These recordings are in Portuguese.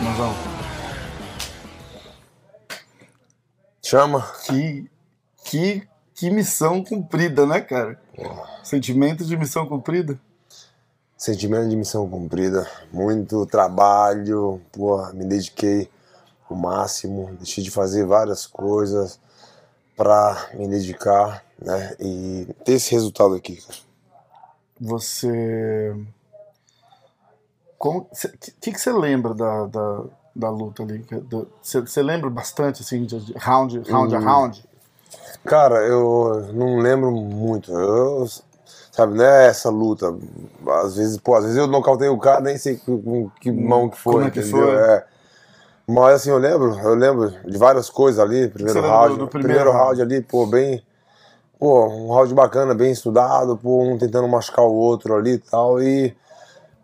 Mozão, Chama. que, que, que missão cumprida, né, cara? Sentimento de missão cumprida? Sentimento de missão cumprida. Muito trabalho. Porra, me dediquei o máximo. Deixei de fazer várias coisas pra me dedicar, né? E ter esse resultado aqui, cara. Você. Como. O que, que você lembra da, da, da luta ali? Você lembra bastante, assim, de, round, round a Hum. round? Cara, eu não lembro muito. Eu, sabe, não é essa luta. Às vezes, pô, às vezes eu nocautei o cara, nem sei com com que mão que foi, como é que entendeu? foi? É. Mas assim, eu lembro, eu lembro de várias coisas ali, primeiro round, do- do primeiro, primeiro round ali, pô, bem, pô, um round bacana, bem estudado, pô, um tentando machucar o outro ali e tal, e,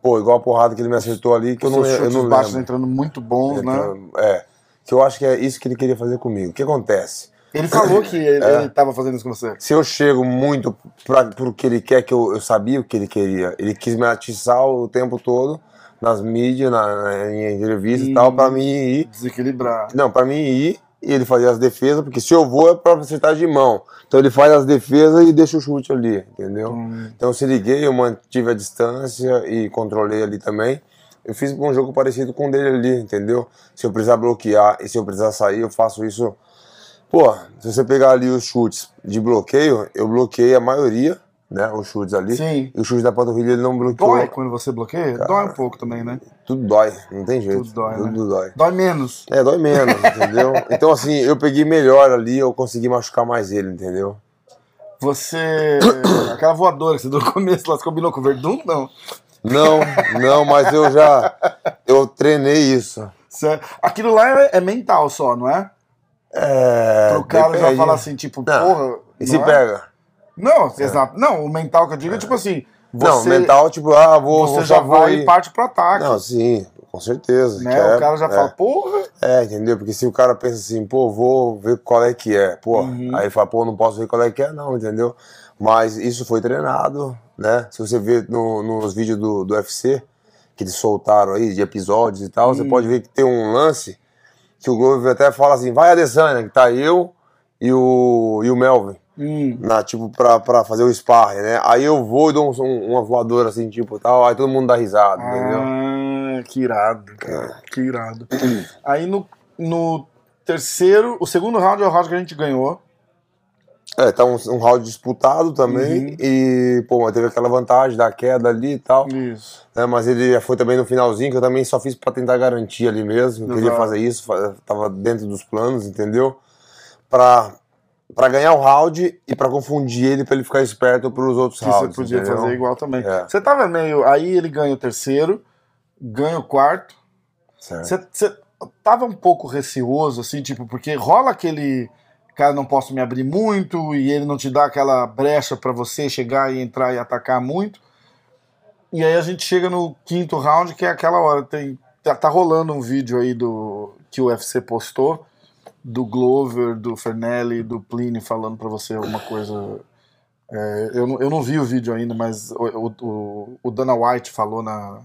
pô, igual a porrada que ele me acertou ali, que eu não, eu não baixos lembro. entrando muito bons, né? É, que eu acho que é isso que ele queria fazer comigo. O que acontece? Ele falou que ele, É. ele tava fazendo isso com você. Se eu chego muito pra, pro que ele quer, que eu, eu sabia o que ele queria. Ele quis me atiçar o tempo todo nas mídias, na, na- em entrevista e tal, pra mim ir. Desequilibrar. Não, pra mim ir e ele fazer as defesas, porque se eu vou é pra acertar de mão. Então ele faz as defesas e deixa o chute ali, entendeu? Hum. Então eu se liguei, eu mantive a distância e controlei ali também. Eu fiz um jogo parecido com o dele ali, entendeu? Se eu precisar bloquear e se eu precisar sair, eu faço isso. Pô, se você pegar ali os chutes de bloqueio, eu bloqueei a maioria, né? Os chutes ali. Sim. E o chute da panturrilha ele não bloqueou. Dói quando você bloqueia? Dói um pouco também, né? Tudo dói, não tem jeito. Tudo dói, Tudo né? dói. Dói menos. É, dói menos, entendeu? Então, assim, eu peguei melhor ali, eu consegui machucar mais ele, entendeu? Você. Aquela voadora que você deu no começo, lá, você combinou com o Verdun? Não. Não, não, mas eu já. Eu treinei isso. Você- Aquilo lá é, é mental só, não é? É. Pro cara já falar assim, tipo, Não. porra. E se é? pega? Não, exato. Não, o mental que eu digo é tipo assim. Você, não, mental, tipo, ah, vou. você vou já vai e parte pro ataque. Não, sim, com certeza. né? que é- o cara já é. fala, porra. É, entendeu? Porque se o cara pensa assim, pô, vou ver qual é que é, pô, Uhum. aí fala, pô, não posso ver qual é que é, não, entendeu? Mas isso foi treinado, né? Se você vê no- nos vídeos do, do UFC, que eles soltaram aí, de episódios e tal, Hum. você pode ver que tem um lance que o Glover até fala assim, vai Adesanya, que tá eu e o, e o Melvin. Hum, Na, tipo, pra, pra fazer o sparring, né? Aí eu vou e dou um- um- uma voadora assim, tipo, tal, aí todo mundo dá risada, entendeu? Ah, que irado, cara. Que irado. Aí no, no terceiro, o segundo round é o round que a gente ganhou. É, tá um, um round disputado também Uhum. e, pô, teve aquela vantagem da queda ali e tal, Isso. né, mas ele já foi também no finalzinho, que eu também só fiz pra tentar garantir ali mesmo, eu queria Exato. fazer isso, tava dentro dos planos, entendeu? Pra, pra ganhar o round e pra confundir ele, pra ele ficar esperto pros outros Que você rounds, podia entendeu? fazer igual também. É. Você tava meio. Aí ele ganha o terceiro, ganha o quarto. Certo. Você, você tava um pouco receoso, assim, tipo, porque rola aquele. Cara, não posso me abrir muito e ele não te dá aquela brecha pra você chegar e entrar e atacar muito. E aí a gente chega no quinto round, que é aquela hora. Tem, tá, tá rolando um vídeo aí do que o UFC postou do Glover, do Fernelli, do Pliny falando pra você alguma coisa. É, eu, não, eu não vi o vídeo ainda, mas o, o, o- Dana White falou na,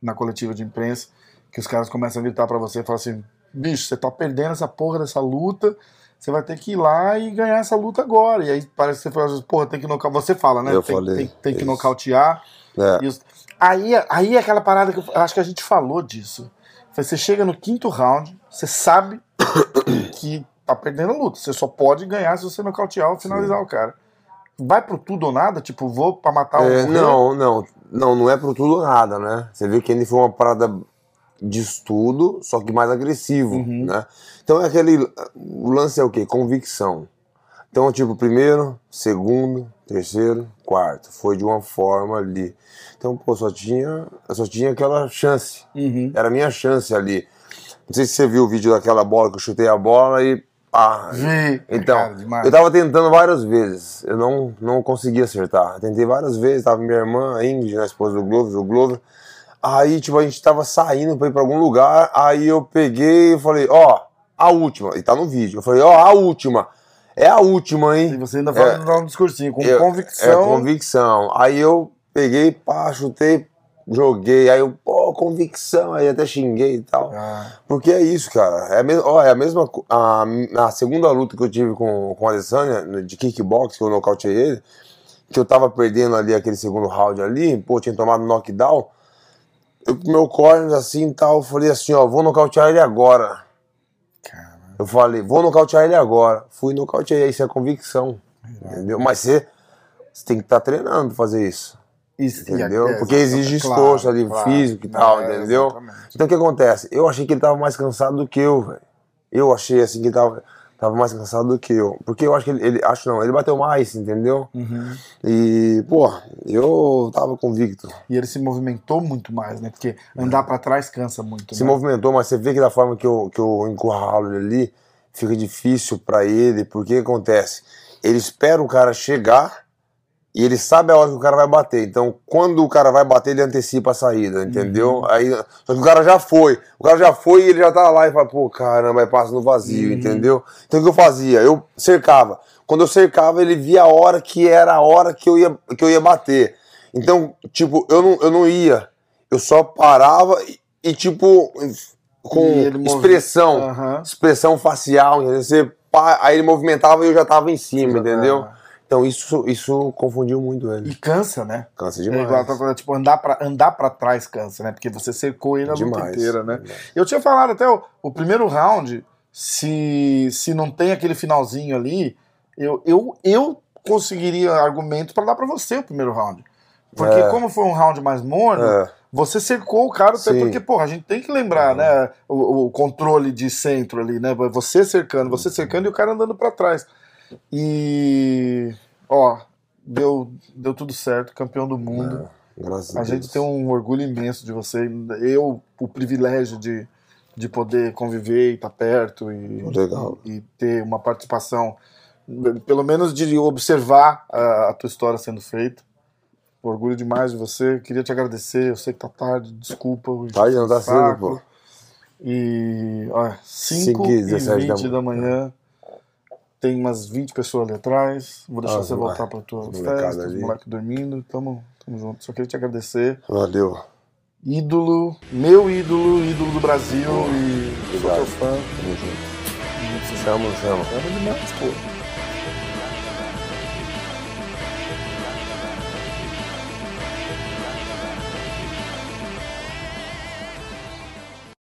na coletiva de imprensa que os caras começam a gritar pra você e falam assim: bicho, você tá perdendo essa porra dessa luta, você vai ter que ir lá e ganhar essa luta agora. E aí parece que você fala, porra, tem que nocautear. Você fala, né? Eu tem, falei, tem, tem que isso. nocautear. É. Isso. Aí, aí é aquela parada que eu acho que a gente falou disso. Você chega no quinto round, você sabe que tá perdendo a luta. Você só pode ganhar se você nocautear ou finalizar o cara. Vai pro tudo ou nada? Tipo, vou pra matar o É, não, não, não, não é pro tudo ou nada, né? Você vê que ele foi uma parada de estudo, só que mais agressivo, Uhum. né? Então é aquele, o lance é o quê? Convicção. Então, tipo, primeiro, segundo, terceiro, quarto, foi de uma forma ali. Então, pô, só tinha, só tinha aquela chance, Uhum. era a minha chance ali. Não sei se você viu o vídeo daquela bola que eu chutei a bola e ah, Vi. então, Cara, eu tava tentando várias vezes, eu não, não consegui acertar. Eu tentei várias vezes, tava minha irmã, a Ingrid, né, a esposa do Glover, o Glover. Aí, tipo, a gente tava saindo pra ir pra algum lugar, aí eu peguei e falei, ó, a última, e tá no vídeo. Eu falei, ó, a última. É a última, hein? E você ainda fala É. um discursinho, com Eu- convicção. É, convicção. Aí eu peguei, pá, chutei, joguei. Aí eu, pô, convicção. Aí até xinguei e tal. Ah, Porque é isso, cara. É a, mes ó, é a mesma. A, a segunda luta que eu tive com, com o Adesanya, de kickbox, que eu nocauteei ele, que eu tava perdendo ali aquele segundo round ali, pô, tinha tomado knockdown. Eu com meu corner assim e tal, eu falei assim, ó, vou nocautear ele agora. cara. Eu falei, vou nocautear ele agora. Fui nocauteei, isso é convicção. Entendeu? Mas você, você tem que estar treinando pra fazer isso. Isso, Entendeu? é, Porque exige claro, esforço ali, claro. físico e tal, É, entendeu? exatamente. Então o que acontece? Eu achei que ele tava mais cansado do que eu, velho. Eu achei assim que ele tava, tava mais cansado do que eu. Porque eu acho que ele, ele- Acho não, ele bateu mais, entendeu? Uhum. E, pô, eu tava convicto. E ele se movimentou muito mais, né? Porque andar pra trás cansa muito. Se né? movimentou, mas você vê que da forma que eu, que eu encurralo ele ali, fica difícil pra ele, porque o que acontece? Ele espera o cara chegar e ele sabe a hora que o cara vai bater. Então, quando o cara vai bater, ele antecipa a saída, entendeu? Uhum. Aí, só que o cara já foi. O cara já foi e ele já tá lá e fala, pô, caramba, aí passa no vazio, Uhum. entendeu? Então, o que eu fazia? Eu cercava. Quando eu cercava, ele via a hora que era a hora que eu ia, que eu ia bater. Então, tipo, eu não, eu não ia. Eu só parava e, e, tipo, com expressão, Aham. expressão facial, entendeu? Você, pá, aí ele movimentava e eu já tava em cima, entendeu? Então isso, isso confundiu muito ele. E cansa, né? Cansa É demais. falando, tipo, andar pra, andar pra trás cansa, né? Porque você cercou ele a luta Demais. inteira, né? Eu tinha falado até o, o primeiro round, se, se não tem aquele finalzinho ali, eu, eu, eu conseguiria argumentos pra dar pra você o primeiro round. Porque É. como foi um round mais morno, É, você cercou o cara, até porque, porra, a gente tem que lembrar, né? O, o controle de centro ali, né? Você cercando, você cercando e o cara andando pra trás. E. Ó, deu, deu tudo certo, campeão do mundo. graças a, A Deus. gente tem um orgulho imenso de você. Eu, o privilégio de, de poder conviver e estar perto e, Legal. e, ter uma participação, pelo menos de observar a, a tua história sendo feita. Orgulho demais de você. Queria te agradecer. Eu sei que tá tarde, desculpa. Tarde não tá cedo, pô. E, ó, 5 Cinco e e 17 20 da da manhã. Tem umas 20 pessoas ali atrás. Vou deixar Ah, você voltar pra tua festa, os ali. moleques dormindo. Tamo, tamo junto. Só queria te agradecer Valeu. ídolo, meu ídolo, ídolo do Brasil e sou Obrigado. teu fã. Tamo junto. Chama, chama. Amo demais, pô.